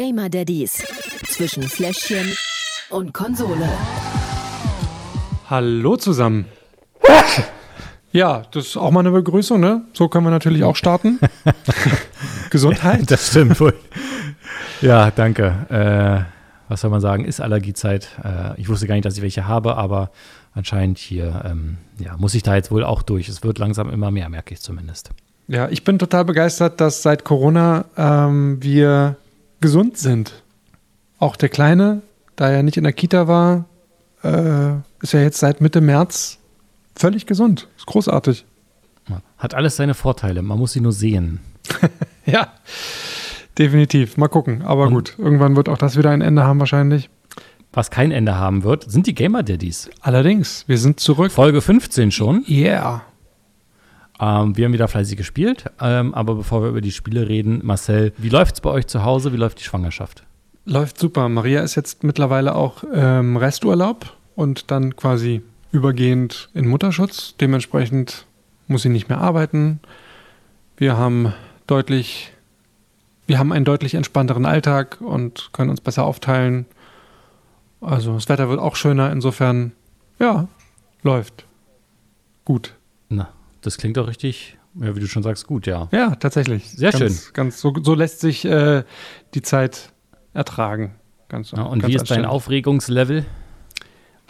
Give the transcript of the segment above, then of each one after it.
Gamer Daddies zwischen Fläschchen und Konsole. Hallo zusammen. Ja, das ist auch mal eine Begrüßung, ne? So können wir natürlich auch starten. Gesundheit. Das stimmt wohl. Ja, danke. Äh, was soll man sagen? Ist Allergiezeit. Äh, ich wusste gar nicht, dass ich welche habe, aber anscheinend hier ähm, ja, muss ich da jetzt wohl auch durch. Es wird langsam immer mehr, merke ich zumindest. Ja, ich bin total begeistert, dass seit Corona ähm, wir gesund sind. Auch der Kleine, da er nicht in der Kita war, äh, ist ja jetzt seit Mitte März völlig gesund. Ist großartig. Hat alles seine Vorteile. Man muss sie nur sehen. ja, definitiv. Mal gucken. Aber Und gut, irgendwann wird auch das wieder ein Ende haben wahrscheinlich. Was kein Ende haben wird, sind die Gamer Daddies. Allerdings, wir sind zurück. Folge 15 schon. Yeah. Ähm, wir haben wieder fleißig gespielt. Ähm, aber bevor wir über die Spiele reden, Marcel, wie läuft es bei euch zu Hause? Wie läuft die Schwangerschaft? Läuft super. Maria ist jetzt mittlerweile auch ähm, Resturlaub und dann quasi übergehend in Mutterschutz. Dementsprechend muss sie nicht mehr arbeiten. Wir haben deutlich, wir haben einen deutlich entspannteren Alltag und können uns besser aufteilen. Also das Wetter wird auch schöner, insofern, ja, läuft. Gut. Das klingt doch richtig, ja, wie du schon sagst, gut, ja. Ja, tatsächlich. Sehr ganz, schön. Ganz, so, so lässt sich äh, die Zeit ertragen. Ganz, ja, und ganz wie ist dein Aufregungslevel?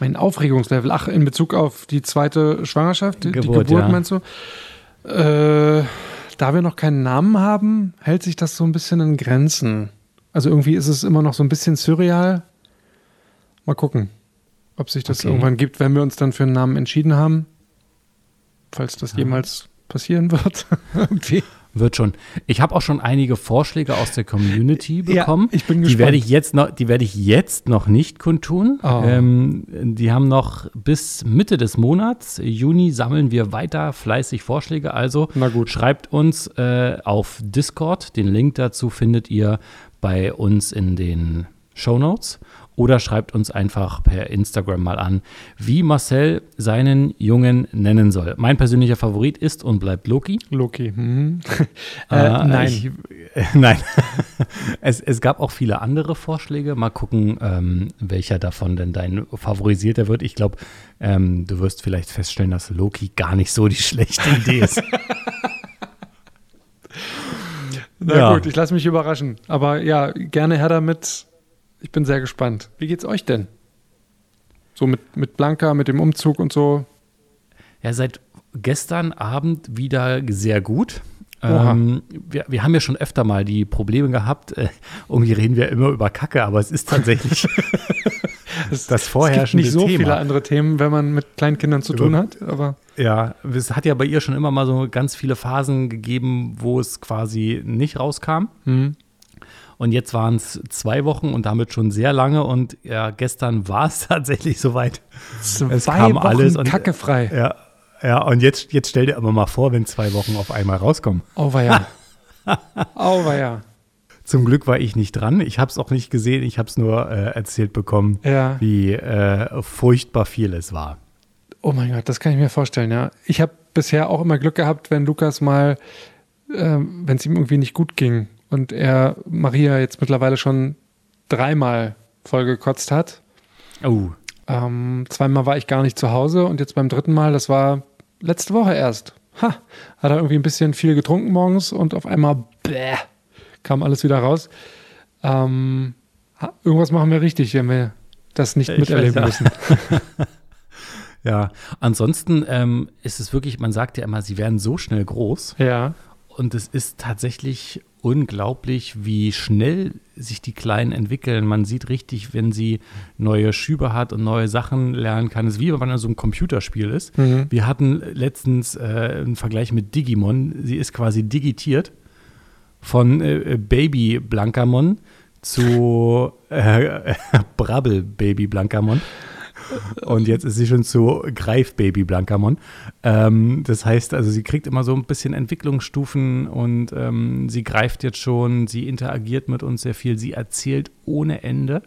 Mein Aufregungslevel, ach, in Bezug auf die zweite Schwangerschaft, Geburt, die Geburt ja. meinst du? Äh, da wir noch keinen Namen haben, hält sich das so ein bisschen in Grenzen. Also irgendwie ist es immer noch so ein bisschen surreal. Mal gucken, ob sich das Okay. irgendwann gibt, wenn wir uns dann für einen Namen entschieden haben. Falls das Ja. jemals passieren wird. irgendwie. Wird schon. Ich habe auch schon einige Vorschläge aus der Community bekommen. Ja, ich bin die gespannt. werde ich jetzt noch, die werde ich jetzt noch nicht kundtun. Oh. Ähm, die haben noch bis Mitte des Monats, Juni, sammeln wir weiter fleißig Vorschläge. Also schreibt uns äh, auf Discord. Den Link dazu findet ihr bei uns in den Show Notes. Oder schreibt uns einfach per Instagram mal an, wie Marcel seinen Jungen nennen soll. Mein persönlicher Favorit ist und bleibt Loki. Loki. Mhm. äh, Äh, nein. Ich, äh, nein. es, es gab auch viele andere Vorschläge. Mal gucken, ähm, welcher davon denn dein favorisierter wird. Ich glaube, ähm, du wirst vielleicht feststellen, dass Loki gar nicht so die schlechte Idee ist. Na Ja. gut, ich lasse mich überraschen. Aber ja, gerne her damit. Ich bin sehr gespannt. Wie geht's euch denn? So mit, mit Blanca, mit dem Umzug und so. ja, seit gestern Abend wieder sehr gut. Ähm, wir, wir haben ja schon öfter mal die Probleme gehabt. Äh, irgendwie reden wir immer über Kacke, aber es ist tatsächlich Es, das es vorherrschende gibt nicht so Thema. viele andere Themen, wenn man mit kleinen Kindern zu tun hat. Aber Ja, es hat ja bei ihr schon immer mal so ganz viele Phasen gegeben, wo es quasi nicht rauskam. hm, Und jetzt waren es zwei Wochen und damit schon sehr lange. Und ja, gestern war es tatsächlich soweit. zwei kam Wochen alles und- kackefrei. Ja, ja und jetzt, jetzt stell dir aber mal vor, wenn zwei Wochen auf einmal rauskommen. Auweia. Auweia. Zum Glück war ich nicht dran. Ich habe es auch nicht gesehen. Ich habe es nur äh, erzählt bekommen, Ja. wie äh, furchtbar viel es war. Oh mein Gott, das kann ich mir vorstellen, ja. Ich habe bisher auch immer Glück gehabt, wenn Lukas mal, ähm, wenn es ihm irgendwie nicht gut ging und er Maria jetzt mittlerweile schon dreimal vollgekotzt hat. Oh, Ähm, zweimal war ich gar nicht zu Hause und jetzt beim dritten Mal, das war letzte Woche erst. Ha, hat er irgendwie ein bisschen viel getrunken morgens und auf einmal bäh, kam alles wieder raus. Ähm, irgendwas machen wir richtig, wenn wir das nicht Ich miterleben weiß, müssen. ja. Ansonsten ähm, ist es wirklich, man sagt ja immer, sie werden so schnell groß. Ja, Und es ist tatsächlich unglaublich, wie schnell sich die Kleinen entwickeln. Man sieht richtig, wenn sie neue Schübe hat und neue Sachen lernen kann. Es ist wie wenn man in so einem Computerspiel ist. Mhm. Wir hatten letztens äh, einen Vergleich mit Digimon. Sie ist quasi digitiert von äh, Baby Blankamon zu äh, Brabbel Baby Blankamon. Und jetzt ist sie schon zu Greif Baby Blankamon. Ähm, das heißt, also sie kriegt immer so ein bisschen Entwicklungsstufen und ähm, sie greift jetzt schon, sie interagiert mit uns sehr viel, sie erzählt ohne Ende.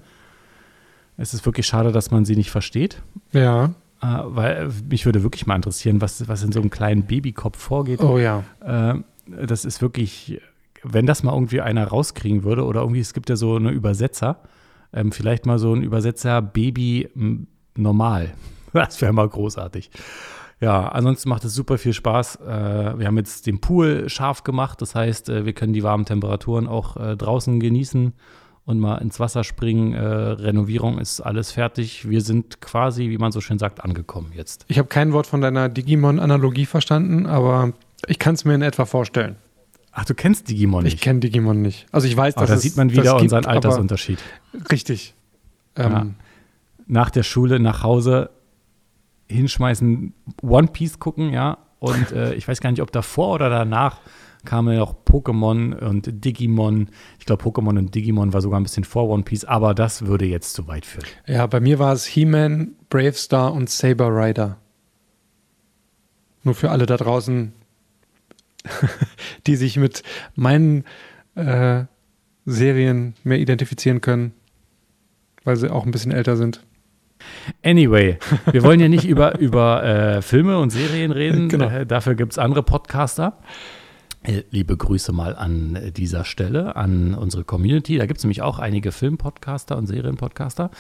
Es ist wirklich schade, dass man sie nicht versteht. ja. Äh, weil mich würde wirklich mal interessieren, was, was in so einem kleinen Babykopf vorgeht. Oh ja. Äh, das ist wirklich wenn das mal irgendwie einer rauskriegen würde oder irgendwie, es gibt ja so eine Übersetzer, ähm, vielleicht mal so ein Übersetzer Baby normal. Das wäre mal großartig. Ja, ansonsten macht es super viel Spaß. Äh, wir haben jetzt den Pool scharf gemacht, das heißt, äh, wir können die warmen Temperaturen auch äh, draußen genießen und mal ins Wasser springen. Renovierung ist alles fertig. Wir sind quasi, wie man so schön sagt, angekommen jetzt. Ich habe kein Wort von deiner Digimon-Analogie verstanden, aber ich kann es mir in etwa vorstellen. Ach, du kennst Digimon nicht? Ich kenne Digimon nicht. Also ich weiß, Aber dass da es sieht man wieder unseren aber- Altersunterschied. Richtig. Ähm, Ja. Nach der Schule nach Hause hinschmeißen, One Piece gucken, ja. Und äh, ich weiß gar nicht, ob davor oder danach kamen noch Pokémon und Digimon. Ich glaube, Pokémon und Digimon war sogar ein bisschen vor One Piece, aber das würde jetzt zu weit führen. Ja, bei mir war es He-Man, Bravestar und Saber Rider. Nur für alle da draußen, die sich mit meinen äh, Serien mehr identifizieren können, weil sie auch ein bisschen älter sind. Anyway, wir wollen ja nicht über, über äh, Filme und Serien reden. Genau. Äh, dafür gibt es andere Podcaster. Äh, Liebe Grüße mal an äh, dieser Stelle, an unsere Community. Da gibt es nämlich auch einige Filmpodcaster und Serienpodcaster.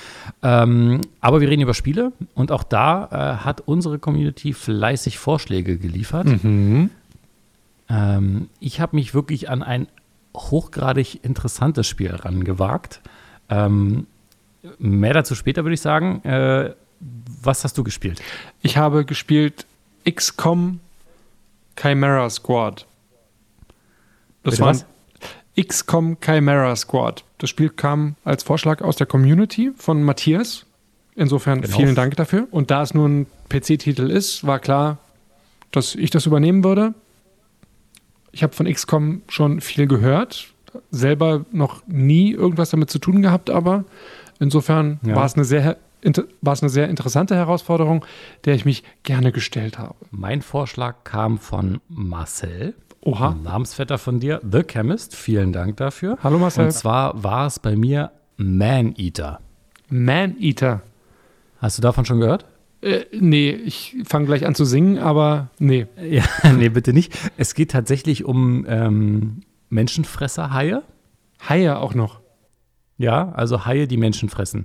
Ähm, aber wir reden über Spiele und auch da äh, hat unsere Community fleißig Vorschläge geliefert. Mhm. Ähm, ich habe mich wirklich an ein hochgradig interessantes Spiel rangewagt. Ähm, mehr dazu später, würde ich sagen. Äh, was hast du gespielt? Ich habe gespielt XCOM Chimera Squad. Das war? XCOM Chimera Squad. Das Spiel kam als Vorschlag aus der Community von Matthias. Insofern Genau. vielen Dank dafür. Und da es nur ein PC-Titel ist, war klar, dass ich das übernehmen würde. Ich habe von XCOM schon viel gehört, selber noch nie irgendwas damit zu tun gehabt, aber insofern Ja. war es eine sehr war es eine sehr interessante Herausforderung, der ich mich gerne gestellt habe. Mein Vorschlag kam von Marcel, Oha. Namensvetter von dir, The Chemist. Vielen Dank dafür. Hallo Marcel. Und zwar war es bei mir Man Eater. Man Eater. Hast du davon schon gehört? Äh, nee, ich fange gleich an zu singen, aber nee. Ja, nee, bitte nicht. Es geht tatsächlich um ähm, Menschenfresserhaie. Haie auch noch. Ja, also Haie, die Menschen fressen.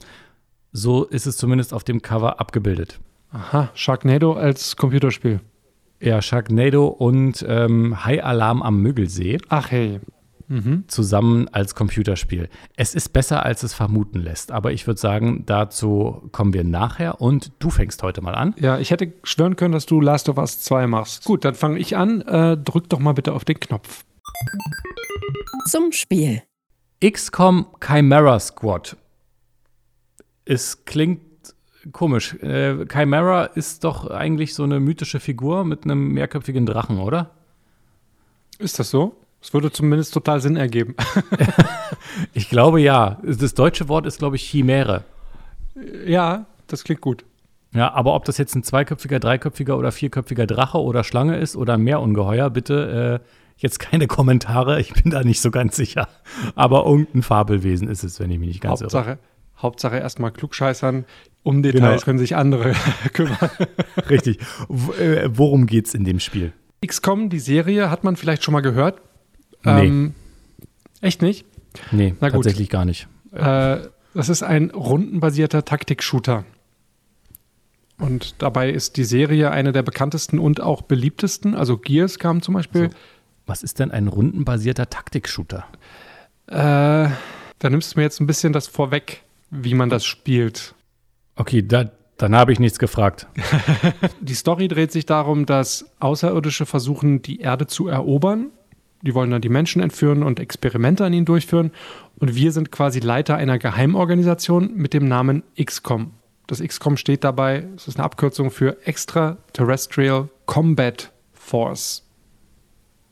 So ist es zumindest auf dem Cover abgebildet. Aha, Sharknado als Computerspiel. Ja, Sharknado und ähm, High Alarm am Müggelsee Ach hey. Mhm. zusammen als Computerspiel. Es ist besser, als es vermuten lässt, aber ich würde sagen, dazu kommen wir nachher und du fängst heute mal an. Ja, ich hätte schwören können, dass du Last of Us 2 machst. Gut, dann fange ich an. Äh, drück doch mal bitte auf den Knopf. Zum Spiel. XCOM Chimera Squad. Es klingt komisch. Äh, Chimera ist doch eigentlich so eine mythische Figur mit einem mehrköpfigen Drachen, oder? Ist das so? Es würde zumindest total Sinn ergeben. Ich glaube ja. Das deutsche Wort ist, glaube ich, Chimäre. ja, das klingt gut. Ja, aber ob das jetzt ein zweiköpfiger, dreiköpfiger oder vierköpfiger Drache oder Schlange ist oder Meerungeheuer, bitte äh, jetzt keine Kommentare. Ich bin da nicht so ganz sicher. Aber irgendein Fabelwesen ist es, wenn ich mich nicht ganz irre. Hauptsache, Hauptsache erstmal klugscheißern. Um Details Genau. können sich andere kümmern. Richtig. Äh, worum geht's in dem Spiel? XCOM, die Serie, hat man vielleicht schon mal gehört. Nee. Ähm, echt nicht? Nee, Na gut. tatsächlich gar nicht. Äh, das ist ein rundenbasierter Taktik-Shooter. Und dabei ist die Serie eine der bekanntesten und auch beliebtesten. Also Gears kam zum Beispiel. Was ist denn ein rundenbasierter Taktik-Shooter? Äh, da nimmst du mir jetzt ein bisschen das vorweg, wie man das spielt. Okay, da, dann habe ich nichts gefragt. Die Story dreht sich darum, dass Außerirdische versuchen, die Erde zu erobern. Die wollen dann die Menschen entführen und Experimente an ihnen durchführen. Und wir sind quasi Leiter einer Geheimorganisation mit dem Namen XCOM. Das XCOM steht dabei, es ist eine Abkürzung für Extraterrestrial Combat Force.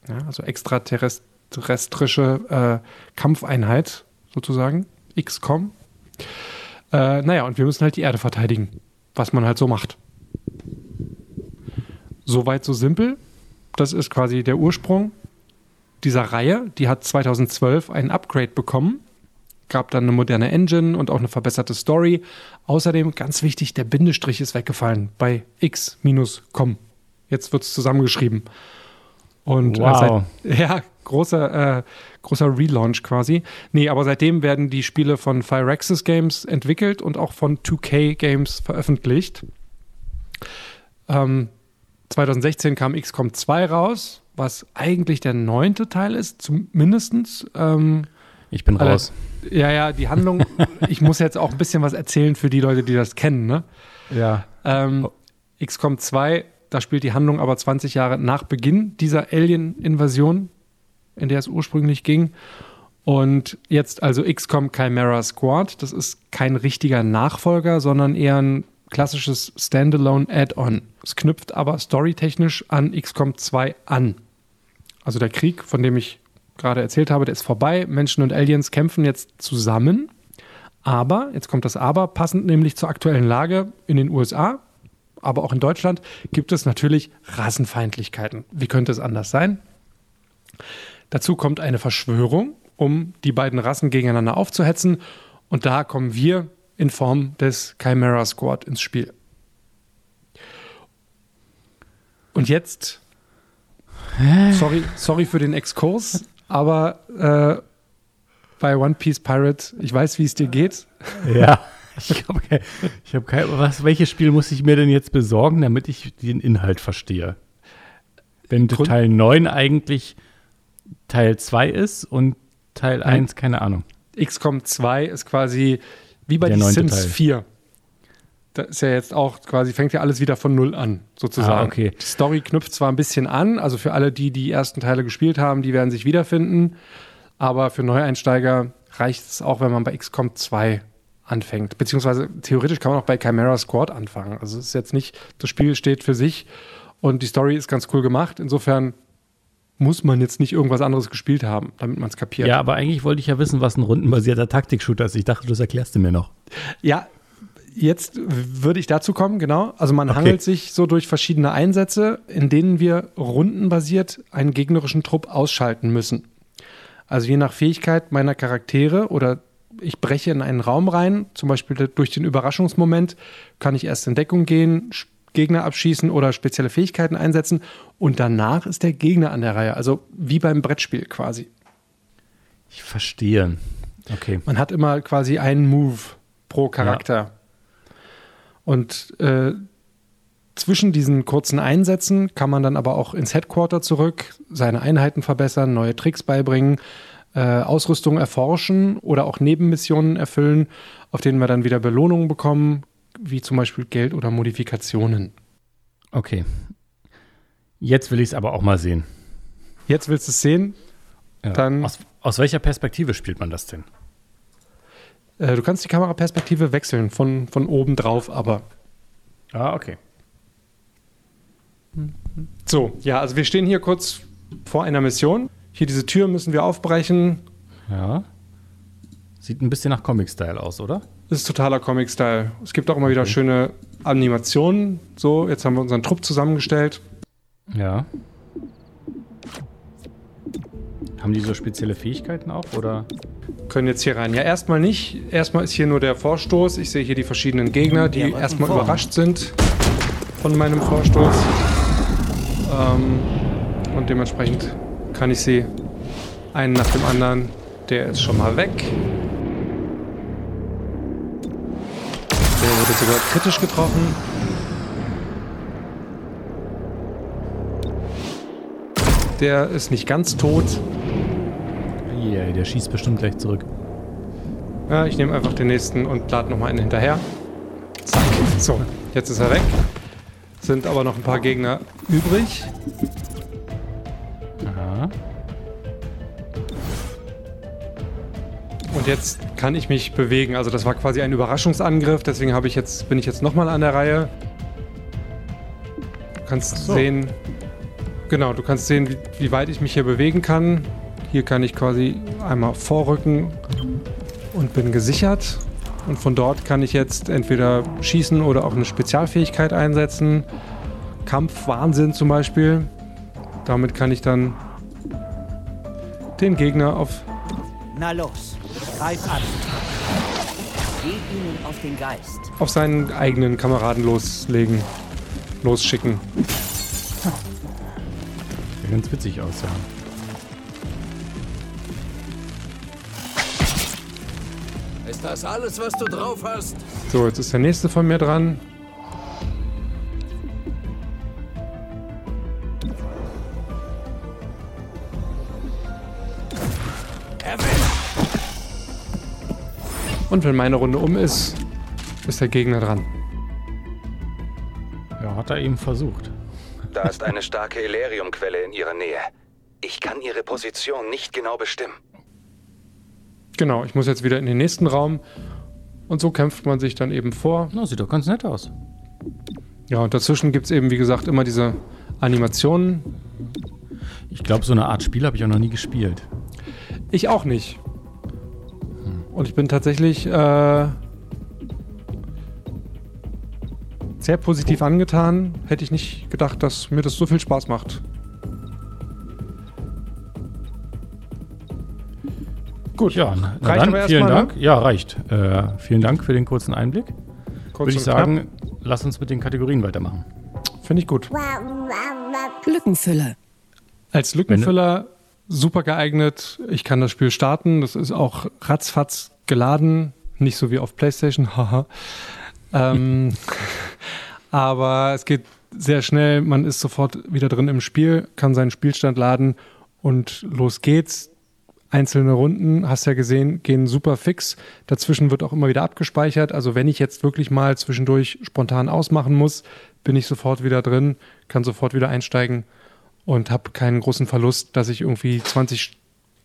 Ja, also extraterrestrische äh, Kampfeinheit sozusagen. XCOM. Äh, naja, und wir müssen halt die Erde verteidigen, was man halt so macht. Soweit so simpel. Das ist quasi der Ursprung dieser Reihe. Die hat 2012 ein Upgrade bekommen. Gab dann eine moderne Engine und auch eine verbesserte Story. Außerdem, ganz wichtig, der Bindestrich ist weggefallen bei X-Com. Jetzt wird es zusammengeschrieben. Und Wow. äh, seit, ja, großer, äh, großer Relaunch quasi. Nee, aber seitdem werden die Spiele von Firaxis Games entwickelt und auch von 2K Games veröffentlicht. Ähm, 2016 kam XCOM 2 raus, was eigentlich der neunte Teil ist, zumindestens. Ähm, Ich bin raus. ja, ja, die Handlung, ich muss jetzt auch ein bisschen was erzählen für die Leute, die das kennen, ne? Ja. Ähm, XCOM 2, da spielt die Handlung aber 20 Jahre nach Beginn dieser Alien-Invasion, in der es ursprünglich ging. Und jetzt also XCOM Chimera Squad. Das ist kein richtiger Nachfolger, sondern eher ein klassisches Standalone-Add-on. Es knüpft aber storytechnisch an XCOM 2 an. Also der Krieg, von dem ich gerade erzählt habe, der ist vorbei. Menschen und Aliens kämpfen jetzt zusammen. Aber, jetzt kommt das Aber, passend nämlich zur aktuellen Lage in den USA, aber auch in Deutschland, gibt es natürlich Rassenfeindlichkeiten. Wie könnte es anders sein? Dazu kommt eine Verschwörung, um die beiden Rassen gegeneinander aufzuhetzen. Und da kommen wir in Form des Chimera Squad ins Spiel. Und jetzt, sorry, sorry für den Exkurs, aber äh, bei One Piece Pirate, ich weiß, wie es dir geht. Ja. Ich habe kein, ich hab kein, was, welches Spiel muss ich mir denn jetzt besorgen, damit ich den Inhalt verstehe? Wenn Grund- Teil 9 eigentlich Teil 2 ist und Teil Nein. 1, keine Ahnung. XCOM 2 ist quasi wie bei Der neunte Sims Teil. 4. Da ist ja jetzt auch quasi, fängt ja alles wieder von Null an, sozusagen. Ah, okay. Die Story knüpft zwar ein bisschen an, also für alle, die die ersten Teile gespielt haben, die werden sich wiederfinden, aber für Neueinsteiger reicht es auch, wenn man bei XCOM 2 anfängt. Beziehungsweise theoretisch kann man auch bei Chimera Squad anfangen. Also es ist jetzt nicht, das Spiel steht für sich und die Story ist ganz cool gemacht. Insofern muss man jetzt nicht irgendwas anderes gespielt haben, damit man es kapiert. Ja, aber eigentlich wollte ich ja wissen, was ein rundenbasierter Taktik-Shooter ist. Ich dachte, das erklärst du mir noch. Ja, jetzt würde ich dazu kommen, genau. Also man Okay. hangelt sich so durch verschiedene Einsätze, in denen wir rundenbasiert einen gegnerischen Trupp ausschalten müssen. Also je nach Fähigkeit meiner Charaktere oder ich breche in einen Raum rein, zum Beispiel durch den Überraschungsmoment, kann ich erst in Deckung gehen, Gegner abschießen oder spezielle Fähigkeiten einsetzen und danach ist der Gegner an der Reihe. Also wie beim Brettspiel quasi. Ich verstehe. Okay. Man hat immer quasi einen Move pro Charakter. Und äh, zwischen diesen kurzen Einsätzen kann man dann aber auch ins Headquarter zurück, seine Einheiten verbessern, neue Tricks beibringen, äh, Ausrüstung erforschen oder auch Nebenmissionen erfüllen, auf denen wir dann wieder Belohnungen bekommen, wie zum Beispiel Geld oder Modifikationen. Okay. Jetzt will ich es aber auch mal sehen. Jetzt willst du es sehen? Ja. Dann- aus, aus welcher Perspektive spielt man das denn? Äh, du kannst die Kameraperspektive wechseln, von, von oben drauf, aber Ah, okay. So, ja, also wir stehen hier kurz vor einer Mission. Hier diese Tür müssen wir aufbrechen. Ja. Sieht ein bisschen nach Comic-Style aus, oder? Das ist totaler Comic-Style. Es gibt auch immer wieder schöne Animationen. So, jetzt haben wir unseren Trupp zusammengestellt. Ja. Haben die so spezielle Fähigkeiten auch, oder? Können jetzt hier rein. Ja, erstmal nicht. Erstmal ist hier nur der Vorstoß. Ich sehe hier die verschiedenen Gegner, die Wir rücken erstmal vor. überrascht sind von meinem Vorstoß. Ähm, und dementsprechend kann ich sie einen nach dem anderen. Der ist schon mal weg. Der wurde sogar kritisch getroffen. Der ist nicht ganz tot. Yeah, der schießt bestimmt gleich zurück. Ja, ich nehme einfach den nächsten und lade nochmal einen hinterher. Zack. So, jetzt ist er weg. Sind aber noch ein paar Gegner übrig. Und jetzt kann ich mich bewegen. Also das war quasi ein Überraschungsangriff, deswegen habe ich jetzt, bin ich jetzt nochmal an der Reihe. Du kannst so. sehen. Genau, du kannst sehen, wie, wie weit ich mich hier bewegen kann. Hier kann ich quasi einmal vorrücken und bin gesichert. Und von dort kann ich jetzt entweder schießen oder auch eine Spezialfähigkeit einsetzen. Kampfwahnsinn zum Beispiel. Damit kann ich dann den Gegner auf Na los, greif an. Geh ihnen auf den Geist. auf seinen eigenen Kameraden loslegen, losschicken. ja ganz witzig aus, ja. Ist das alles, was du drauf hast? So, jetzt ist der nächste von mir dran. Und wenn meine Runde um ist, ist der Gegner dran. Ja, hat er eben versucht. Da ist eine starke Eleriumquelle in ihrer Nähe. Ich kann ihre Position nicht genau bestimmen. Genau, ich muss jetzt wieder in den nächsten Raum. Und so kämpft man sich dann eben vor. Na, sieht doch ganz nett aus. Ja, und dazwischen gibt es eben, wie gesagt, immer diese Animationen. Ich glaube, so eine Art Spiel habe ich auch noch nie gespielt. Ich auch nicht. Und ich bin tatsächlich äh, sehr positiv angetan. Hätte ich nicht gedacht, dass mir das so viel Spaß macht. Gut, Ja, Reicht dann, aber vielen Dank. Ja, reicht. Äh, vielen Dank für den kurzen Einblick. kurz Würde ich und knapp. sagen, lass uns mit den Kategorien weitermachen. Finde ich gut. Lückenfüller. Als Lückenfüller super geeignet. Ich kann das Spiel starten. Das ist auch ratzfatz geladen. Nicht so wie auf PlayStation. Haha. ähm, aber es geht sehr schnell. Man ist sofort wieder drin im Spiel, kann seinen Spielstand laden und los geht's. Einzelne Runden, hast ja gesehen, gehen super fix. Dazwischen wird auch immer wieder abgespeichert. Also wenn ich jetzt wirklich mal zwischendurch spontan ausmachen muss, bin ich sofort wieder drin, kann sofort wieder einsteigen und habe keinen großen Verlust, dass ich irgendwie 20,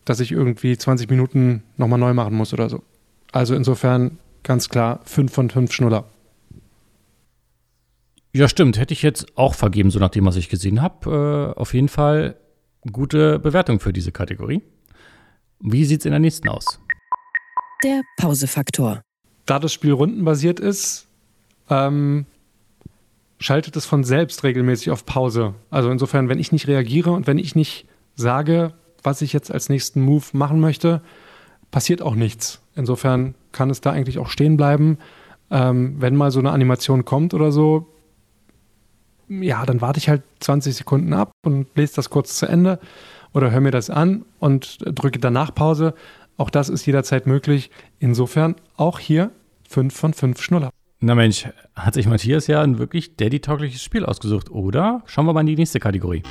dass ich irgendwie 20 Minuten nochmal neu machen muss oder so. Also insofern ganz klar 5 von 5 Schnuller. Ja, stimmt. Hätte ich jetzt auch vergeben, so nachdem, was ich gesehen habe. Äh, auf jeden Fall gute Bewertung für diese Kategorie. Wie sieht's in der nächsten aus? Der Pausefaktor. Da das Spiel rundenbasiert ist, ähm, schaltet es von selbst regelmäßig auf Pause. Also insofern, wenn ich nicht reagiere und wenn ich nicht sage, was ich jetzt als nächsten Move machen möchte, passiert auch nichts. Insofern kann es da eigentlich auch stehen bleiben. Ähm, wenn mal so eine Animation kommt oder so, ja, dann warte ich halt 20 Sekunden ab und lese das kurz zu Ende oder höre mir das an und drücke danach Pause. Auch das ist jederzeit möglich. Insofern auch hier 5 von 5 Schnuller. Na Mensch, hat sich Matthias ja ein wirklich daddy-taugliches Spiel ausgesucht, oder? Schauen wir mal in die nächste Kategorie.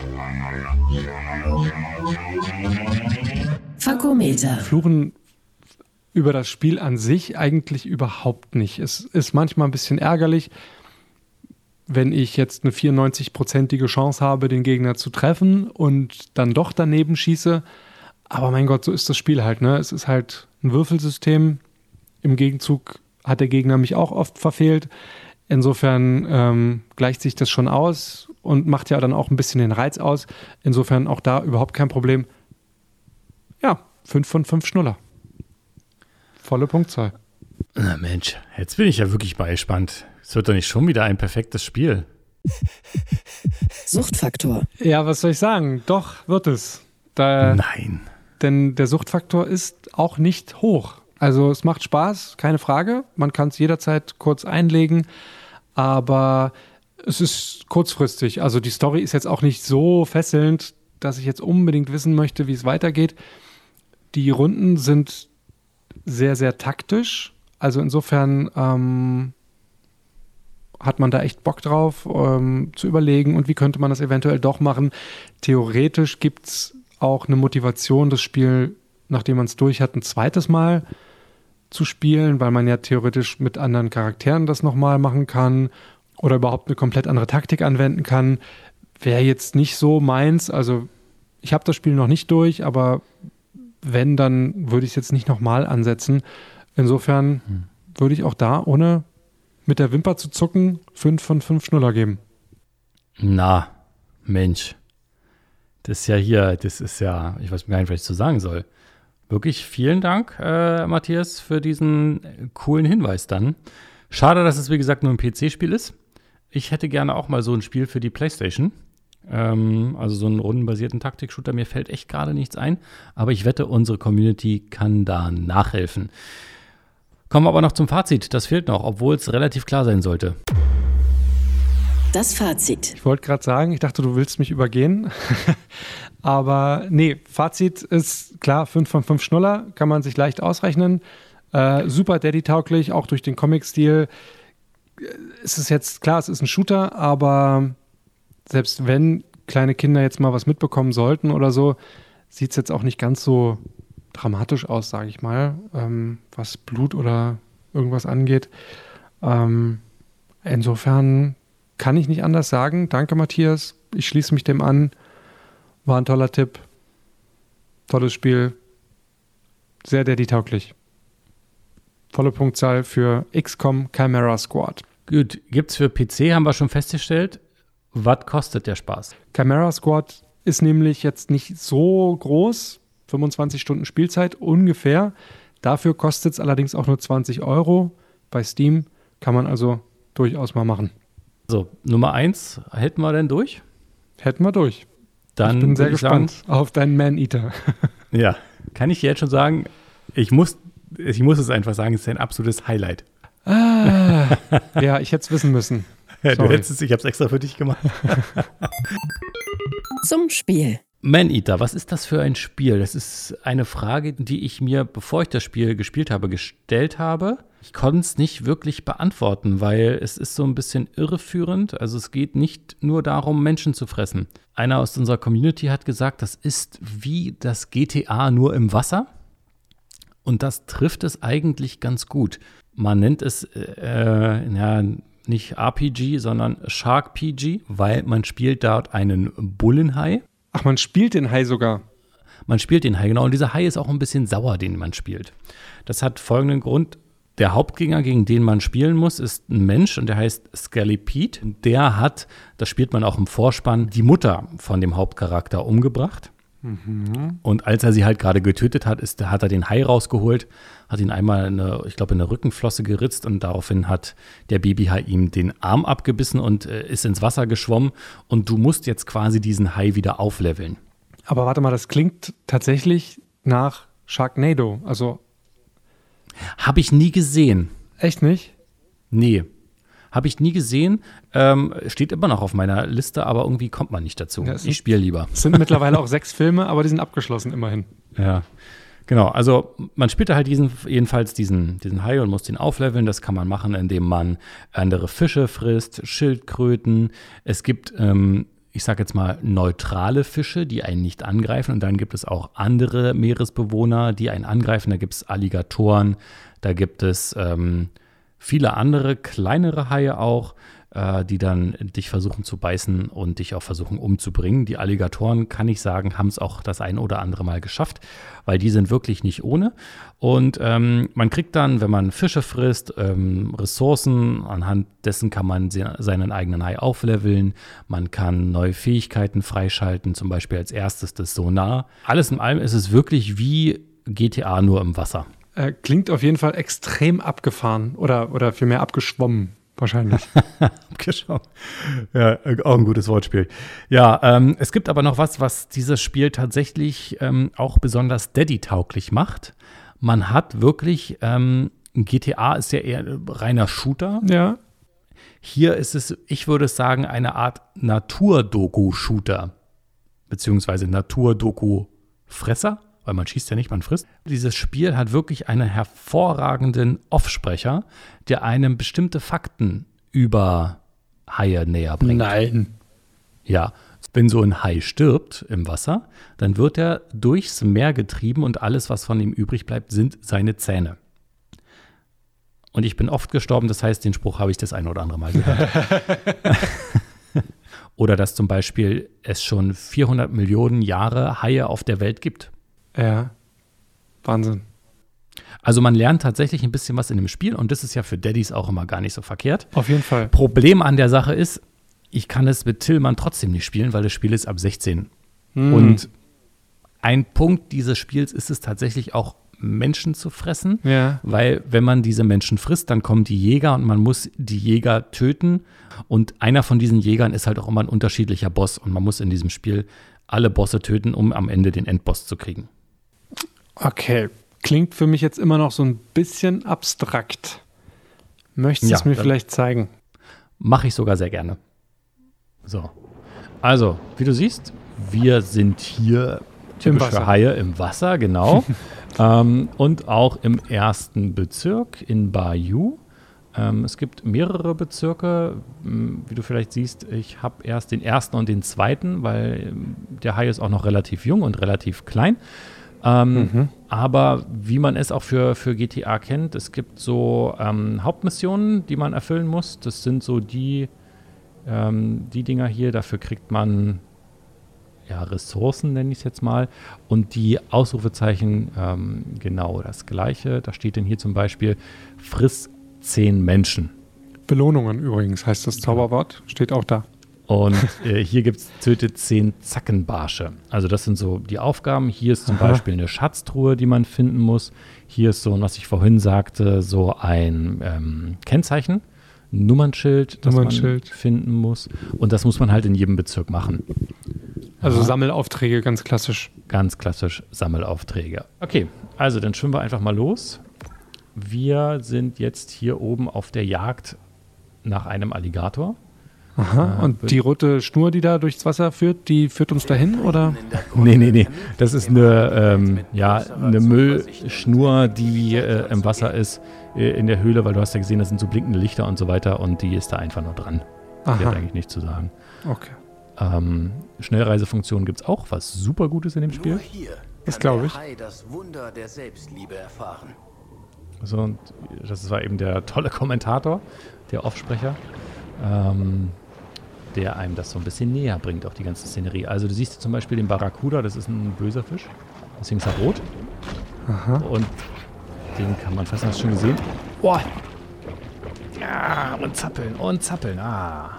Fakometer. Fluchen über das Spiel an sich eigentlich überhaupt nicht. Es ist manchmal ein bisschen ärgerlich, wenn ich jetzt eine 94-prozentige Chance habe, den Gegner zu treffen und dann doch daneben schieße. Aber mein Gott, so ist das Spiel halt. Ne? Es ist halt ein Würfelsystem. Im Gegenzug hat der Gegner mich auch oft verfehlt. Insofern ähm, gleicht sich das schon aus und macht ja dann auch ein bisschen den Reiz aus. Insofern auch da überhaupt kein Problem. Ja, 5 von 5 Schnuller. Volle Punktzahl. Na Mensch, jetzt bin ich ja wirklich mal gespannt. Es wird doch nicht schon wieder ein perfektes Spiel. Suchtfaktor. Ja, was soll ich sagen? Doch, wird es. Da, Nein. denn der Suchtfaktor ist auch nicht hoch. Also es macht Spaß, keine Frage. Man kann es jederzeit kurz einlegen, aber es ist kurzfristig. Also die Story ist jetzt auch nicht so fesselnd, dass ich jetzt unbedingt wissen möchte, wie es weitergeht. Die Runden sind sehr, sehr taktisch. Also insofern ähm, hat man da echt Bock drauf, ähm, zu überlegen und wie könnte man das eventuell doch machen. Theoretisch gibt es auch eine Motivation, das Spiel, nachdem man es durch hat, ein zweites Mal zu spielen, weil man ja theoretisch mit anderen Charakteren das nochmal machen kann oder überhaupt eine komplett andere Taktik anwenden kann. Wäre jetzt nicht so meins. Also ich habe das Spiel noch nicht durch, aber wenn, dann würde ich es jetzt nicht nochmal ansetzen. Insofern würde ich auch da, ohne mit der Wimper zu zucken, 5 von 5 Schnuller geben. Na, Mensch. Das ist ja hier, das ist ja, ich weiß gar nicht, was ich zu sagen soll. Wirklich vielen Dank, äh, Matthias, für diesen coolen Hinweis dann. Schade, dass es wie gesagt nur ein PC-Spiel ist. Ich hätte gerne auch mal so ein Spiel für die PlayStation. Ähm, also so einen rundenbasierten Taktik-Shooter. Mir fällt echt gerade nichts ein. Aber ich wette, unsere Community kann da nachhelfen. Kommen wir aber noch zum Fazit. Das fehlt noch, obwohl es relativ klar sein sollte. Das Fazit. Ich wollte gerade sagen, ich dachte, du willst mich übergehen. Aber nee, Fazit ist klar, 5 von 5 Schnuller, kann man sich leicht ausrechnen. Äh, super Daddy-tauglich, auch durch den Comic-Stil. Es ist jetzt, klar, es ist ein Shooter, aber selbst wenn kleine Kinder jetzt mal was mitbekommen sollten oder so, sieht es jetzt auch nicht ganz so dramatisch aus, sage ich mal, ähm, was Blut oder irgendwas angeht. Ähm, insofern kann ich nicht anders sagen. Danke, Matthias. Ich schließe mich dem an. War ein toller Tipp. Tolles Spiel. Sehr daddy-tauglich. Volle Punktzahl für XCOM Chimera Squad. Gut, gibt's für PC, haben wir schon festgestellt. Was kostet der Spaß? Chimera Squad ist nämlich jetzt nicht so groß. 25 Stunden Spielzeit ungefähr. Dafür kostet es allerdings auch nur 20 Euro. Bei Steam kann man also durchaus mal machen. So, Nummer eins, hätten wir denn durch? Hätten wir durch. Dann ich bin sehr gespannt Sagen, auf deinen Man-Eater. ja, kann ich dir jetzt schon sagen, ich muss, ich muss es einfach sagen, es ist ein absolutes Highlight. ah, ja, ich hätte es wissen müssen. Ja, du Sorry. hättest es, ich habe es extra für dich gemacht. Zum Spiel. Man-Eater, was ist das für ein Spiel? Das ist eine Frage, die ich mir, bevor ich das Spiel gespielt habe, gestellt habe. Ich konnte es nicht wirklich beantworten, weil es ist so ein bisschen irreführend. Also es geht nicht nur darum, Menschen zu fressen. Einer aus unserer Community hat gesagt, das ist wie das GTA nur im Wasser. Und das trifft es eigentlich ganz gut. Man nennt es äh, ja, nicht RPG, sondern Shark PG, weil man spielt dort einen Bullenhai. Ach, man spielt den Hai sogar. Man spielt den Hai, genau. Und dieser Hai ist auch ein bisschen sauer, den man spielt. Das hat folgenden Grund. Der Hauptgänger, gegen den man spielen muss, ist ein Mensch und der heißt Skelly Pete. Der hat, das spielt man auch im Vorspann, die Mutter von dem Hauptcharakter umgebracht. Und als er sie halt gerade getötet hat, ist, hat er den Hai rausgeholt, hat ihn einmal, in eine, ich glaube, in der Rückenflosse geritzt und daraufhin hat der Babyhai ihm den Arm abgebissen und äh, ist ins Wasser geschwommen. Und du musst jetzt quasi diesen Hai wieder aufleveln. Aber warte mal, das klingt tatsächlich nach Sharknado. Also Habe ich nie gesehen. echt nicht? Nee. Habe ich nie gesehen. Ähm, steht immer noch auf meiner Liste, aber irgendwie kommt man nicht dazu. Ja, ich spiele lieber. Es sind mittlerweile auch sechs Filme, aber die sind abgeschlossen immerhin. Ja. Genau, also man spielt halt diesen, jedenfalls diesen, diesen Hai und muss den aufleveln. Das kann man machen, indem man andere Fische frisst, Schildkröten. Es gibt, ähm, ich sag jetzt mal, neutrale Fische, die einen nicht angreifen. Und dann gibt es auch andere Meeresbewohner, die einen angreifen. Da gibt es Alligatoren, da gibt es ähm, viele andere kleinere Haie auch, äh, die dann dich versuchen zu beißen und dich auch versuchen umzubringen. Die Alligatoren, kann ich sagen, haben es auch das ein oder andere Mal geschafft, weil die sind wirklich nicht ohne. Und ähm, man kriegt dann, wenn man Fische frisst, ähm, Ressourcen, anhand dessen kann man se seinen eigenen Hai aufleveln. Man kann neue Fähigkeiten freischalten, zum Beispiel als erstes das Sonar. Alles in allem ist es wirklich wie GTA nur im Wasser. Äh, klingt auf jeden Fall extrem abgefahren oder, oder vielmehr abgeschwommen, wahrscheinlich. Abgeschaut. Ja, auch ein gutes Wortspiel. Ja, ähm, es gibt aber noch was, was dieses Spiel tatsächlich ähm, auch besonders Daddy-tauglich macht. Man hat wirklich, ähm, GTA ist ja eher ein reiner Shooter. ja. Hier ist es, ich würde sagen, eine Art Natur-Doku-Shooter. Beziehungsweise Natur-Doku-Fresser, weil man schießt ja nicht, man frisst. Dieses Spiel hat wirklich einen hervorragenden Offsprecher, der einem bestimmte Fakten über Haie näher bringt. Nein. Ja, wenn so ein Hai stirbt im Wasser, dann wird er durchs Meer getrieben und alles, was von ihm übrig bleibt, sind seine Zähne. Und ich bin oft gestorben, das heißt, den Spruch habe ich das ein oder andere Mal gehört. oder dass zum Beispiel es schon 400 Millionen Jahre Haie auf der Welt gibt. Ja. Wahnsinn. Also man lernt tatsächlich ein bisschen was in dem Spiel und das ist ja für Daddys auch immer gar nicht so verkehrt. Auf jeden Fall. Problem an der Sache ist, ich kann es mit Tillmann trotzdem nicht spielen, weil das Spiel ist ab 16. Hm. Und ein Punkt dieses Spiels ist es tatsächlich auch, Menschen zu fressen. Ja. Weil wenn man diese Menschen frisst, dann kommen die Jäger und man muss die Jäger töten. Und einer von diesen Jägern ist halt auch immer ein unterschiedlicher Boss. Und man muss in diesem Spiel alle Bosse töten, um am Ende den Endboss zu kriegen. Okay. Klingt für mich jetzt immer noch so ein bisschen abstrakt. Möchtest du Ja, es mir vielleicht zeigen? Mache ich sogar sehr gerne. So. Also, wie du siehst, wir sind hier typisch Wasser. für Haie im Wasser, genau. ähm, und auch im ersten Bezirk in Bayou. Ähm, es gibt mehrere Bezirke. M, Wie du vielleicht siehst, ich habe erst den ersten und den zweiten, weil ähm, der Hai ist auch noch relativ jung und relativ klein. Ähm, Aber wie man es auch für, für GTA kennt, es gibt so ähm, Hauptmissionen, die man erfüllen muss. Das sind so die, ähm, die Dinger hier. Dafür kriegt man ja, Ressourcen, nenne ich es jetzt mal. Und die Ausrufezeichen ähm, genau das gleiche. Da steht denn hier zum Beispiel, friss zehn Menschen. Belohnungen übrigens heißt das Zauberwort. Steht auch da. Und äh, hier gibt es tötet zehn Zackenbarsche. Also das sind so die Aufgaben. Hier ist zum Aha. Beispiel eine Schatztruhe, die man finden muss. Hier ist so, was ich vorhin sagte, so ein ähm, Kennzeichen, ein Nummernschild, das Nummernschild. man finden muss. Und das muss man halt in jedem Bezirk machen. Also Sammelaufträge, ganz klassisch. Ganz klassisch Sammelaufträge. Okay, also dann schwimmen wir einfach mal los. Wir sind jetzt hier oben auf der Jagd nach einem Alligator. Aha. Und wird- die rote Schnur, die da durchs Wasser führt, die führt uns dahin, oder? Nee, nee, nee. Das ist eine, ähm, ja, eine Müllschnur, die äh, im Wasser ist, äh, in der Höhle, weil du hast ja gesehen, das sind so blinkende Lichter und so weiter und die ist da einfach nur dran. Die hat Aha. eigentlich nichts zu sagen. Okay. Ähm, Schnellreisefunktion gibt es auch, was super gut ist in dem Spiel. Nur hier Das kann glaub der ich. Das Wunder der Selbstliebe erfahren. So, und das war eben der tolle Kommentator, der Offsprecher, ähm, der einem das so ein bisschen näher bringt, auch die ganze Szenerie. Also du siehst zum Beispiel den Barracuda, das ist ein böser Fisch, deswegen ist er rot. Und den kann man fast, hast du schon gesehen? Boah! Ja, und zappeln, und zappeln, ah.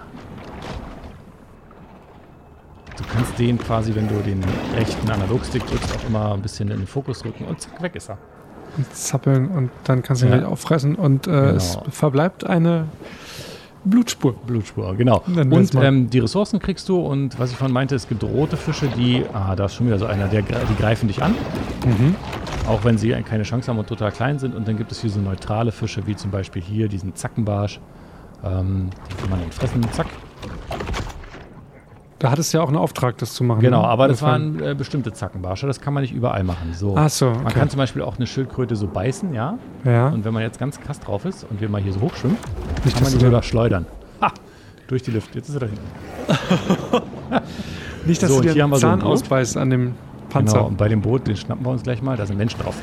Du kannst den quasi, wenn du den rechten Analogstick drückst, auch immer ein bisschen in den Fokus rücken und zack, weg ist er. Und zappeln und dann kannst du ihn Ja. gleich auffressen und äh, es Genau. verbleibt eine Blutspur. Blutspur, genau. Und ähm, die Ressourcen kriegst du und was ich vorhin meinte, es gibt rote Fische, die, ah, da ist schon wieder so einer, der, die greifen dich an, Mhm. auch wenn sie keine Chance haben und total klein sind. Und dann gibt es hier so neutrale Fische, wie zum Beispiel hier diesen Zackenbarsch. Ähm, die kann man dann fressen, zack. Da hattest du ja auch einen Auftrag, das zu machen. Genau, ne? aber das Insofern- waren äh, bestimmte Zackenbarsche, das kann man nicht überall machen. So. Ach so, Man okay. kann zum Beispiel auch eine Schildkröte so beißen, ja. Ja. Und wenn man jetzt ganz krass drauf ist und wir mal hier so hochschwimmen, Nicht, kann man die sogar schleudern. Ha! Durch die Luft. Jetzt ist er da hinten. Nicht, dass So, du dir einen so Zahn Boot. ausbeißt an dem Panzer. Genau, und bei dem Boot, den schnappen wir uns gleich mal. Da sind Menschen drauf.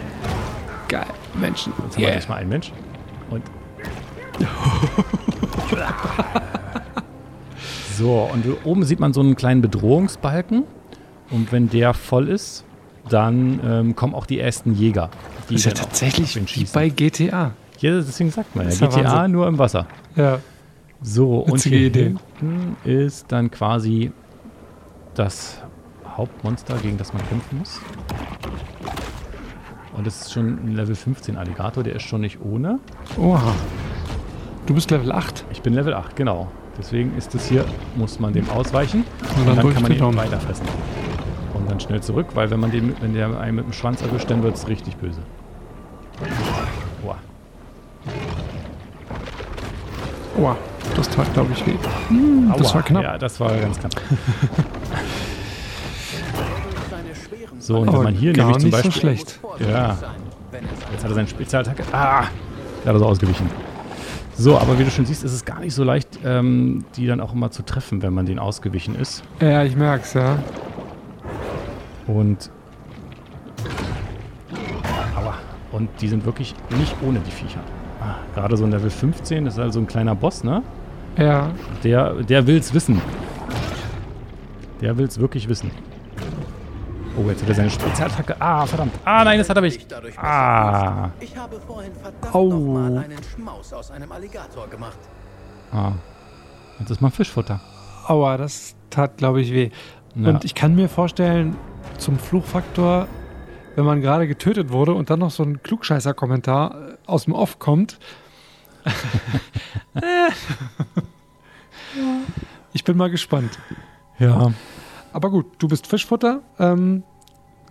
Geil, Menschen. Jetzt haben wir gleich mal einen Mensch. Und. so, und oben sieht man so einen kleinen Bedrohungsbalken. Und wenn der voll ist, dann ähm, kommen auch die ersten Jäger. Die Das ist ja tatsächlich wie bei GTA. Ja, deswegen sagt man ja, GTA Wahnsinn. nur im Wasser. Ja. So, und hier Idee. hinten ist dann quasi das Hauptmonster, gegen das man kämpfen muss. Und das ist schon ein Level 15 Alligator, der ist schon nicht ohne. Oha. Du bist Level 8. Ich bin Level 8, genau. Deswegen ist es hier, muss man dem ausweichen Und und dann kann man ihn weiterfressen. Und dann schnell zurück, weil wenn man den, wenn der einen mit dem Schwanz erwischt, dann wird es richtig böse. Boah. Oha. Das tat, glaube ich, weh. Hm, das Aua. war knapp. Ja, das war ganz knapp. So, und wenn man hier nämlich zum nicht so Beispiel... schlecht. Ja. Jetzt hat er seine Spezialattacke. Ah! Da hat er so ausgewichen. So, aber wie du schon siehst, ist es gar nicht so leicht, ähm, die dann auch immer zu treffen, wenn man den ausgewichen ist. Ja, ich merk's, ja. Und. Aua. Und die sind wirklich nicht ohne die Viecher. Ah, Gerade so ein Level 15, das ist also ein kleiner Boss, ne? Ja. Der, der will's wissen. Der will's wirklich wissen. Oh, jetzt hat er seine Spezialattacke. Ah, verdammt. Ah, nein, das hat er mich. Ah. Ich habe vorhin verdammt nochmal einen Schmaus aus einem Alligator gemacht. Ah. Jetzt ist mal Fischfutter. Aua, das tat, glaube ich, weh. Ja. Und ich kann mir vorstellen, zum Fluchfaktor, wenn man gerade getötet wurde und dann noch so ein Klugscheißer-Kommentar äh, aus dem Off kommt. ich bin mal gespannt. Ja. Aber gut, du bist Fischfutter. Ähm,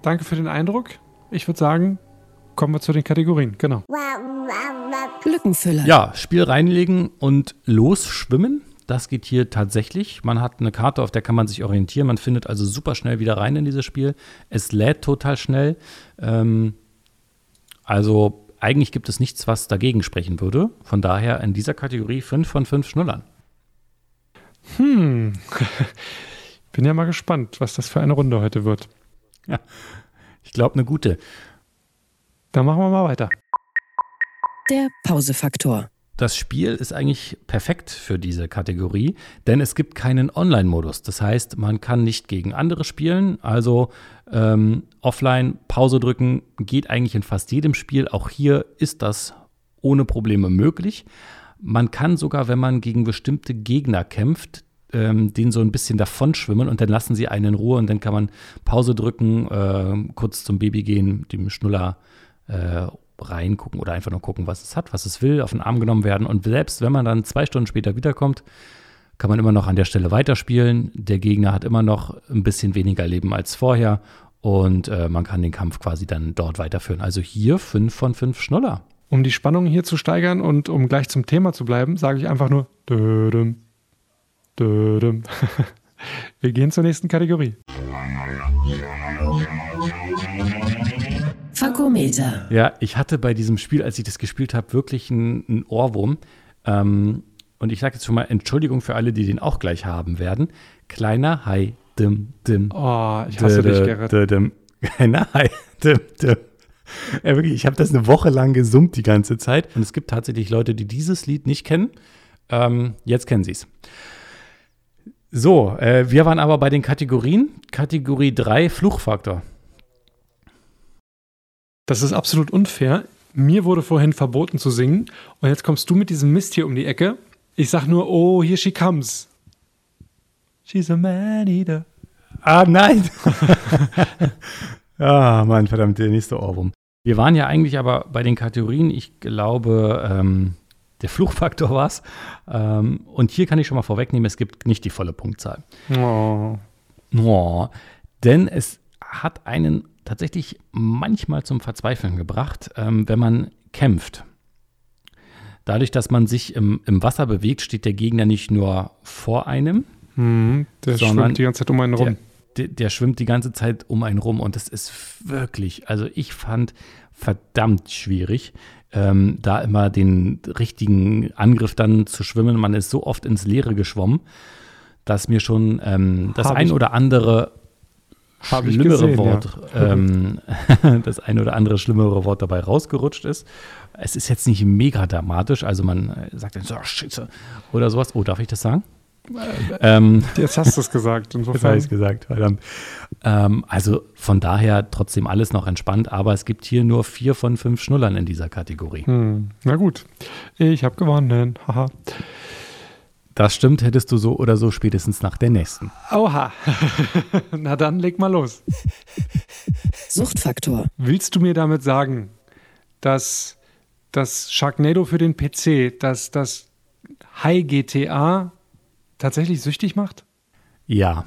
danke für den Eindruck. Ich würde sagen, kommen wir zu den Kategorien. Genau. Lückenfüller. Ja, Spiel reinlegen und losschwimmen. Das geht hier tatsächlich. Man hat eine Karte, auf der kann man sich orientieren. Man findet also super schnell wieder rein in dieses Spiel. Es lädt total schnell. Ähm, also eigentlich gibt es nichts, was dagegen sprechen würde. Von daher in dieser Kategorie 5 von 5 Schnullern. Hm. Bin ja mal gespannt, was das für eine Runde heute wird. Ich glaube, eine gute. Dann machen wir mal weiter. Der Pausefaktor. Das Spiel ist eigentlich perfekt für diese Kategorie, denn es gibt keinen Online-Modus. Das heißt, man kann nicht gegen andere spielen. Also ähm, offline Pause drücken geht eigentlich in fast jedem Spiel. Auch hier ist das ohne Probleme möglich. Man kann sogar, wenn man gegen bestimmte Gegner kämpft, ähm, den so ein bisschen davon schwimmen und dann lassen sie einen in Ruhe und dann kann man Pause drücken, äh, kurz zum Baby gehen, dem Schnuller äh, reingucken oder einfach nur gucken, was es hat, was es will, auf den Arm genommen werden. Und selbst wenn man dann zwei Stunden später wiederkommt, kann man immer noch an der Stelle weiterspielen. Der Gegner hat immer noch ein bisschen weniger Leben als vorher und äh, man kann den Kampf quasi dann dort weiterführen. Also hier fünf von fünf Schnuller. Um die Spannung hier zu steigern und um gleich zum Thema zu bleiben, sage ich einfach nur dödüm, dödüm. Wir gehen zur nächsten Kategorie. Fakometer. Ja, ich hatte bei diesem Spiel, als ich das gespielt habe, wirklich einen, Ohrwurm. Ähm, und ich sage jetzt schon mal Entschuldigung für alle, die den auch gleich haben werden. Kleiner Hai, dim, dim. Oh, ich hasse dich, Gerrit. Dim, dim. Kleiner Hai, dim, dim. Ja, wirklich, ich habe das eine Woche lang gesummt die ganze Zeit. Und es gibt tatsächlich Leute, die dieses Lied nicht kennen. Ähm, jetzt kennen sie es. So, äh, wir waren aber bei den Kategorien. Kategorie 3, Fluchfaktor. Das ist absolut unfair. Mir wurde vorhin verboten zu singen und jetzt kommst du mit diesem Mist hier um die Ecke. Ich sag nur, oh, here she comes. She's a man eater. Ah, nein. ah, Mann, verdammt, der nächste Ohrwurm. Wir waren ja eigentlich aber bei den Kategorien, ich glaube, ähm, der Fluchfaktor war es. Ähm, und hier kann ich schon mal vorwegnehmen, es gibt nicht die volle Punktzahl. Oh. Oh, denn es hat einen tatsächlich manchmal zum Verzweifeln gebracht, ähm, wenn man kämpft. Dadurch, dass man sich im, im Wasser bewegt, steht der Gegner nicht nur vor einem, Hm, der schwimmt die ganze Zeit um einen rum. der, der, der schwimmt die ganze Zeit um einen rum und das ist wirklich, also ich fand verdammt schwierig, ähm, da immer den richtigen Angriff dann zu schwimmen. Man ist so oft ins Leere geschwommen, dass mir schon ähm, das Hab ein oder andere schlimmere gesehen, Wort, ja. ähm, das ein oder andere schlimmere Wort dabei rausgerutscht ist. Es ist jetzt nicht mega dramatisch, also man sagt dann so, "Ah, Scheiße, oder sowas. Oh, darf ich das sagen? Ähm, Jetzt hast du es gesagt. das habe Insofern. ich gesagt, verdammt. Ähm, also von daher trotzdem alles noch entspannt, aber es gibt hier nur vier von fünf Schnullern in dieser Kategorie. Hm, na gut. Ich habe gewonnen. Haha. Das stimmt, hättest du so oder so spätestens nach der nächsten. Oha. na dann leg mal los. Suchtfaktor. Willst du mir damit sagen, dass das Sharknado für den PC, dass das High GTA tatsächlich süchtig macht? Ja,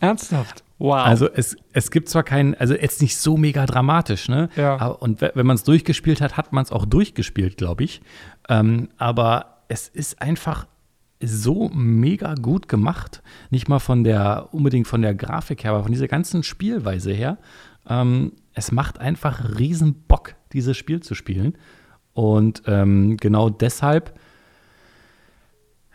Ernsthaft? Wow. Also es, es gibt zwar keinen, also jetzt nicht so mega dramatisch, ne? Ja. Aber, und we- wenn man es durchgespielt hat, hat man es auch durchgespielt, glaube ich. Ähm, aber es ist einfach so mega gut gemacht. Nicht mal von der, unbedingt von der Grafik her, aber von dieser ganzen Spielweise her. Ähm, es macht einfach riesen Bock, dieses Spiel zu spielen. Und ähm, genau deshalb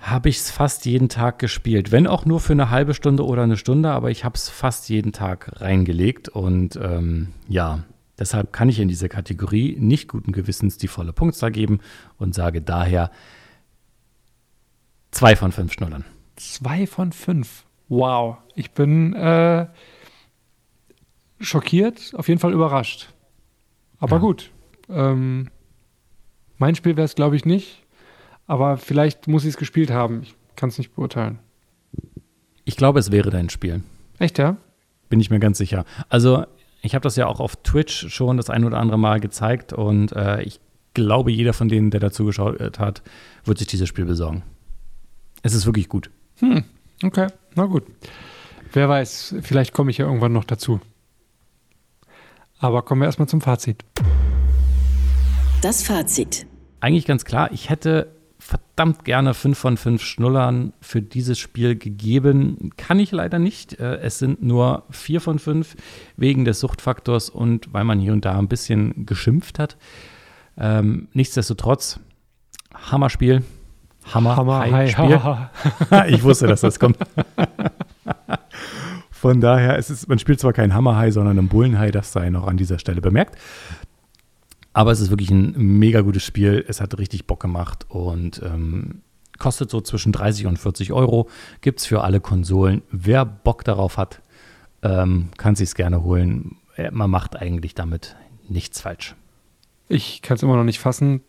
habe ich es fast jeden Tag gespielt. Wenn auch nur für eine halbe Stunde oder eine Stunde, aber ich habe es fast jeden Tag reingelegt. Und ähm, ja, deshalb kann ich in diese Kategorie nicht guten Gewissens die volle Punktzahl geben und sage daher zwei von fünf Schnullern. Zwei von fünf. Wow. Ich bin äh, schockiert, auf jeden Fall überrascht. Aber Ja. gut. Ähm, mein Spiel wäre es, glaube ich, nicht. Aber vielleicht muss ich es gespielt haben. Ich kann es nicht beurteilen. Ich glaube, es wäre dein Spiel. Echt, ja? Bin ich mir ganz sicher. Also, ich habe das ja auch auf Twitch schon das ein oder andere Mal gezeigt und äh, ich glaube, jeder von denen, der dazu geschaut hat, wird sich dieses Spiel besorgen. Es ist wirklich gut. Okay, na gut. Wer weiß, vielleicht komme ich ja irgendwann noch dazu. Aber kommen wir erstmal zum Fazit. Das Fazit. Eigentlich ganz klar, ich hätte verdammt gerne 5 von 5 Schnullern für dieses Spiel gegeben. Kann ich leider nicht. Äh, Es sind nur 4 von 5 wegen des Suchtfaktors und weil man hier und da ein bisschen geschimpft hat. Ähm, nichtsdestotrotz, Hammerspiel. Hammer, Hammer, hi, Spiel. ha, ich wusste, dass das kommt. Von daher, es ist, man spielt zwar kein Hammerhai, sondern ein Bullenhai, das sei noch an dieser Stelle bemerkt. Aber es ist wirklich ein mega gutes Spiel. Es hat richtig Bock gemacht und ähm, kostet so zwischen 30 und 40 Euro. Gibt es für alle Konsolen. Wer Bock darauf hat, ähm, kann sich gerne holen. Äh, Man macht eigentlich damit nichts falsch. Ich kann es immer noch nicht fassen,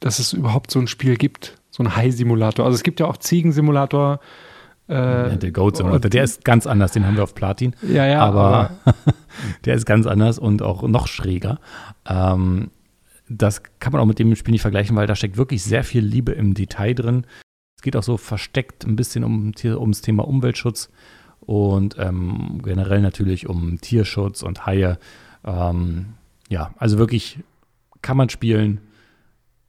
dass es überhaupt so ein Spiel gibt. So ein Hai-Simulator. Also es gibt ja auch Ziegensimulator. Äh, Ja, der Goat Simulator, der ist ganz anders, den haben wir auf Platin. ja, ja, aber der ist ganz anders und auch noch schräger. Ähm, das kann man auch mit dem Spiel nicht vergleichen, weil da steckt wirklich sehr viel Liebe im Detail drin. Es geht auch so versteckt ein bisschen um, ums Thema Umweltschutz und ähm, generell natürlich um Tierschutz und Haie. Ähm, ja, also wirklich kann man spielen,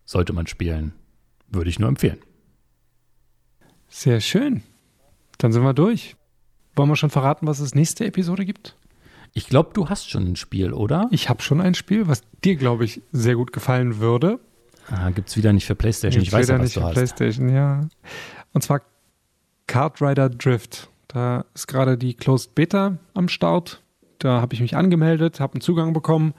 sollte man spielen, würde ich nur empfehlen. Sehr schön. Dann sind wir durch. Wollen wir schon verraten, was es nächste Episode gibt? Ich glaube, du hast schon ein Spiel, oder? Ich habe schon ein Spiel, was dir, glaube ich, sehr gut gefallen würde. Ah, Gibt es wieder nicht für PlayStation. Ich weiß ja, was nicht du für hast. PlayStation, ja. Und zwar Kart Rider Drift. Da ist gerade die Closed Beta am Start. Da habe ich mich angemeldet, habe einen Zugang bekommen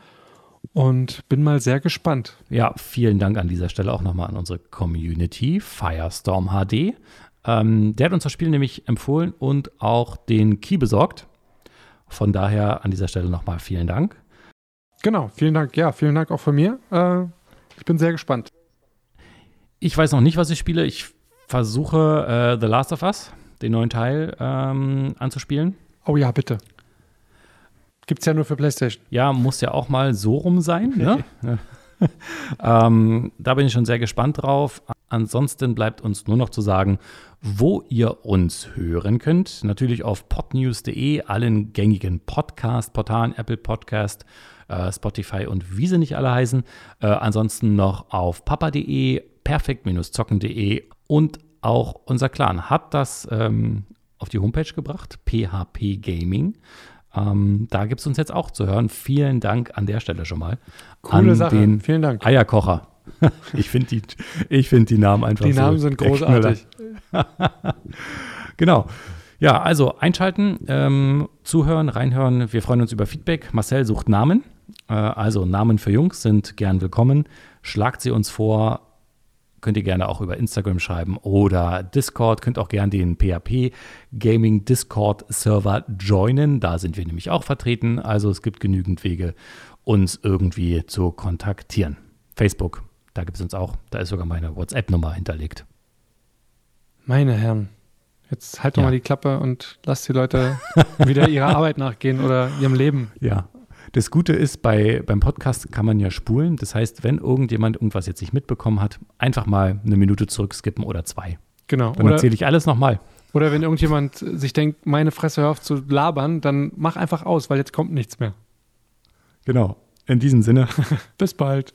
und bin mal sehr gespannt. Ja, vielen Dank an dieser Stelle auch nochmal an unsere Community, Firestorm HD. Ähm, der hat uns das Spiel nämlich empfohlen und auch den Key besorgt. Von daher an dieser Stelle nochmal vielen Dank. Genau, vielen Dank. Ja, vielen Dank auch von mir. Äh, ich bin sehr gespannt. Ich weiß noch nicht, was ich spiele. Ich versuche äh, The Last of Us, den neuen Teil, ähm, anzuspielen. Oh ja, bitte. Gibt's ja nur für PlayStation. Ja, muss ja auch mal so rum sein. Ne? ähm, da bin ich schon sehr gespannt drauf. Ansonsten bleibt uns nur noch zu sagen, wo ihr uns hören könnt. Natürlich auf podnews.de, allen gängigen Podcast-Portalen, Apple Podcast, äh, Spotify und wie sie nicht alle heißen. Äh, ansonsten noch auf papa.de, perfekt-zocken.de und auch unser Clan hat das ähm, auf die Homepage gebracht, PHP Gaming. Ähm, da gibt es uns jetzt auch zu hören. Vielen Dank an der Stelle schon mal. Coole an Sache. Den Vielen Dank. Eierkocher. ich finde die, ich find die Namen einfach Die so Namen sind der großartig. Genau. Ja, also einschalten, ähm, zuhören, reinhören. Wir freuen uns über Feedback. Marcel sucht Namen. Äh, also Namen für Jungs sind gern willkommen. Schlagt sie uns vor. Könnt ihr gerne auch über Instagram schreiben oder Discord. Könnt auch gerne den PHP Gaming Discord Server joinen. Da sind wir nämlich auch vertreten. Also es gibt genügend Wege, uns irgendwie zu kontaktieren. Facebook, da gibt es uns auch. Da ist sogar meine WhatsApp-Nummer hinterlegt. Meine Herren, jetzt halt doch Ja. mal die Klappe und lasst die Leute wieder ihrer Arbeit nachgehen oder ihrem Leben. Ja. Das Gute ist, bei, beim Podcast kann man ja spulen. Das heißt, wenn irgendjemand irgendwas jetzt nicht mitbekommen hat, einfach mal eine Minute zurückskippen oder zwei. Genau. Dann erzähle ich alles nochmal. oder wenn irgendjemand sich denkt, meine Fresse hör auf zu labern, dann mach einfach aus, weil jetzt kommt nichts mehr. Genau. In diesem Sinne. Bis bald.